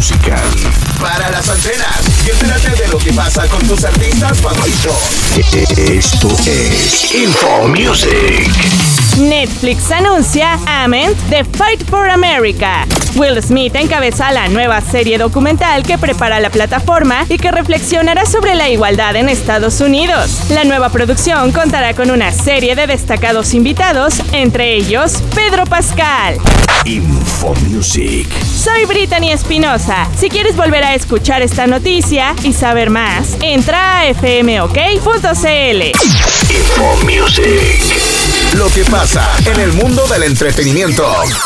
musical. Para las antenas y entérate de lo que pasa con tus artistas favoritos. Esto es Info Music. Netflix anuncia Ament The Fight for America. Will Smith encabeza la nueva serie documental que prepara la plataforma y que reflexionará sobre la igualdad en Estados Unidos. La nueva producción contará con una serie de destacados invitados, entre ellos Pedro Pascal. Info Music. Soy Brittany Espinosa. Si quieres volver a escuchar esta noticia y saber más, entra a fmok.cl. Lo que pasa en el mundo del entretenimiento.